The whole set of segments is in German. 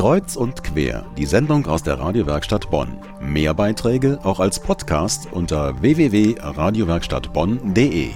Kreuz und quer, die Sendung aus der Radiowerkstatt Bonn. Mehr Beiträge auch als Podcast unter www.radiowerkstattbonn.de.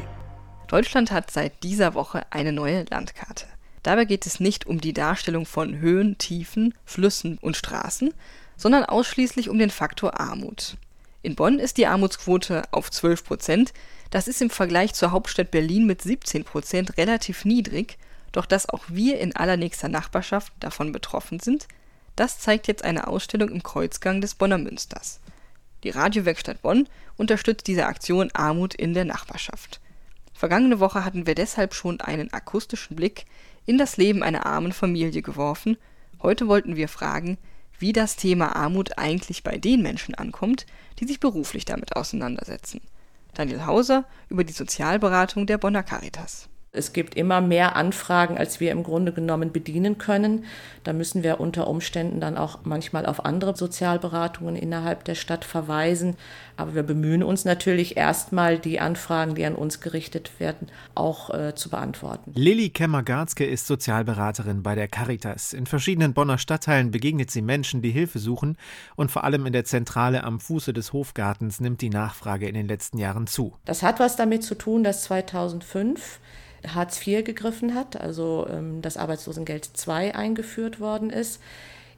Deutschland hat seit dieser Woche eine neue Landkarte. Dabei geht es nicht um die Darstellung von Höhen, Tiefen, Flüssen und Straßen, sondern ausschließlich um den Faktor Armut. In Bonn ist die Armutsquote auf 12 Prozent. Das ist im Vergleich zur Hauptstadt Berlin mit 17 Prozent relativ niedrig doch dass auch wir in allernächster Nachbarschaft davon betroffen sind, das zeigt jetzt eine Ausstellung im Kreuzgang des Bonner Münsters. Die Radiowerkstatt Bonn unterstützt diese Aktion Armut in der Nachbarschaft. Vergangene Woche hatten wir deshalb schon einen akustischen Blick in das Leben einer armen Familie geworfen. Heute wollten wir fragen, wie das Thema Armut eigentlich bei den Menschen ankommt, die sich beruflich damit auseinandersetzen. Daniel Hauser über die Sozialberatung der Bonner Caritas. Es gibt immer mehr Anfragen, als wir im Grunde genommen bedienen können. Da müssen wir unter Umständen dann auch manchmal auf andere Sozialberatungen innerhalb der Stadt verweisen. Aber wir bemühen uns natürlich erstmal, die Anfragen, die an uns gerichtet werden, auch äh, zu beantworten. Lilly Kemmer-Garzke ist Sozialberaterin bei der Caritas. In verschiedenen Bonner Stadtteilen begegnet sie Menschen, die Hilfe suchen. Und vor allem in der Zentrale am Fuße des Hofgartens nimmt die Nachfrage in den letzten Jahren zu. Das hat was damit zu tun, dass 2005 Hartz IV gegriffen hat, also ähm, das Arbeitslosengeld II eingeführt worden ist.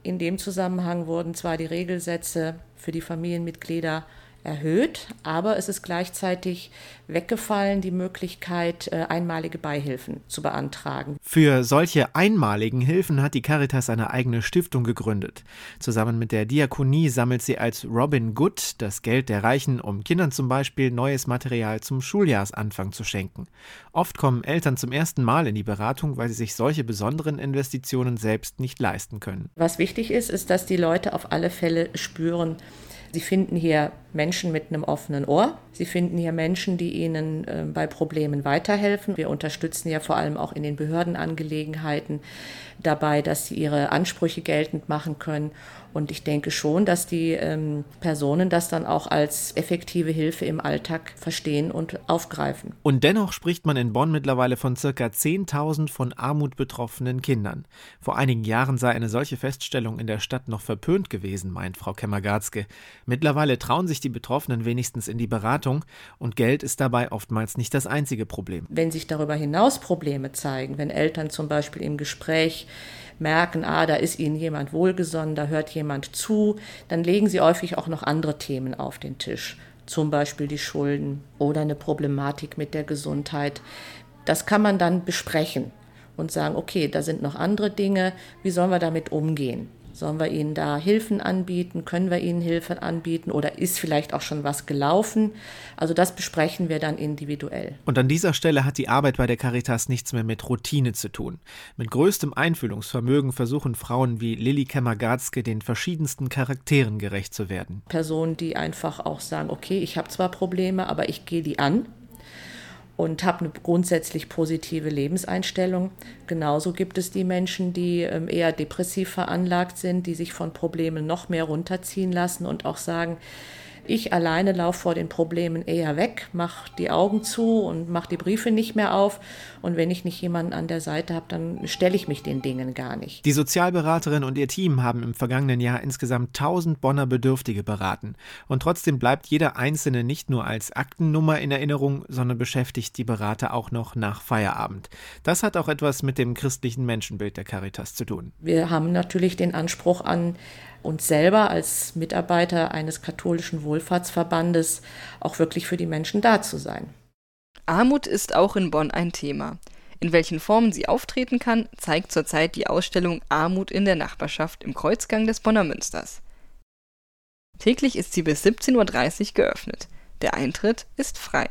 In dem Zusammenhang wurden zwar die Regelsätze für die Familienmitglieder erhöht, aber es ist gleichzeitig weggefallen, die Möglichkeit, äh, einmalige Beihilfen zu beantragen. Für solche einmaligen Hilfen hat die Caritas eine eigene Stiftung gegründet. Zusammen mit der Diakonie sammelt sie als Robin Good das Geld der Reichen, um Kindern zum Beispiel neues Material zum Schuljahresanfang zu schenken. Oft kommen Eltern zum ersten Mal in die Beratung, weil sie sich solche besonderen Investitionen selbst nicht leisten können. Was wichtig ist, ist, dass die Leute auf alle Fälle spüren, Sie finden hier Menschen mit einem offenen Ohr. Sie finden hier Menschen, die ihnen äh, bei Problemen weiterhelfen. Wir unterstützen ja vor allem auch in den Behördenangelegenheiten dabei, dass sie ihre Ansprüche geltend machen können. Und ich denke schon, dass die ähm, Personen das dann auch als effektive Hilfe im Alltag verstehen und aufgreifen. Und dennoch spricht man in Bonn mittlerweile von circa 10.000 von Armut betroffenen Kindern. Vor einigen Jahren sei eine solche Feststellung in der Stadt noch verpönt gewesen, meint Frau Kemmergarzke. Mittlerweile trauen sich die Betroffenen wenigstens in die Beratung und Geld ist dabei oftmals nicht das einzige Problem. Wenn sich darüber hinaus Probleme zeigen, wenn Eltern zum Beispiel im Gespräch merken, ah, da ist ihnen jemand wohlgesonnen, da hört jemand zu, dann legen sie häufig auch noch andere Themen auf den Tisch, zum Beispiel die Schulden oder eine Problematik mit der Gesundheit. Das kann man dann besprechen und sagen, okay, da sind noch andere Dinge, wie sollen wir damit umgehen? Sollen wir ihnen da Hilfen anbieten? Können wir ihnen Hilfe anbieten? Oder ist vielleicht auch schon was gelaufen? Also das besprechen wir dann individuell. Und an dieser Stelle hat die Arbeit bei der Caritas nichts mehr mit Routine zu tun. Mit größtem Einfühlungsvermögen versuchen Frauen wie Lilly Kemmer-Garzke den verschiedensten Charakteren gerecht zu werden. Personen, die einfach auch sagen, okay, ich habe zwar Probleme, aber ich gehe die an und habe eine grundsätzlich positive Lebenseinstellung. Genauso gibt es die Menschen, die ähm, eher depressiv veranlagt sind, die sich von Problemen noch mehr runterziehen lassen und auch sagen, ich alleine laufe vor den Problemen eher weg, mache die Augen zu und mache die Briefe nicht mehr auf. Und wenn ich nicht jemanden an der Seite habe, dann stelle ich mich den Dingen gar nicht. Die Sozialberaterin und ihr Team haben im vergangenen Jahr insgesamt 1000 Bonner Bedürftige beraten. Und trotzdem bleibt jeder Einzelne nicht nur als Aktennummer in Erinnerung, sondern beschäftigt die Berater auch noch nach Feierabend. Das hat auch etwas mit dem christlichen Menschenbild der Caritas zu tun. Wir haben natürlich den Anspruch an uns selber als Mitarbeiter eines katholischen Wohlfahrtsverbandes auch wirklich für die Menschen da zu sein. Armut ist auch in Bonn ein Thema. In welchen Formen sie auftreten kann, zeigt zurzeit die Ausstellung Armut in der Nachbarschaft im Kreuzgang des Bonner Münsters. Täglich ist sie bis 17.30 Uhr geöffnet. Der Eintritt ist frei.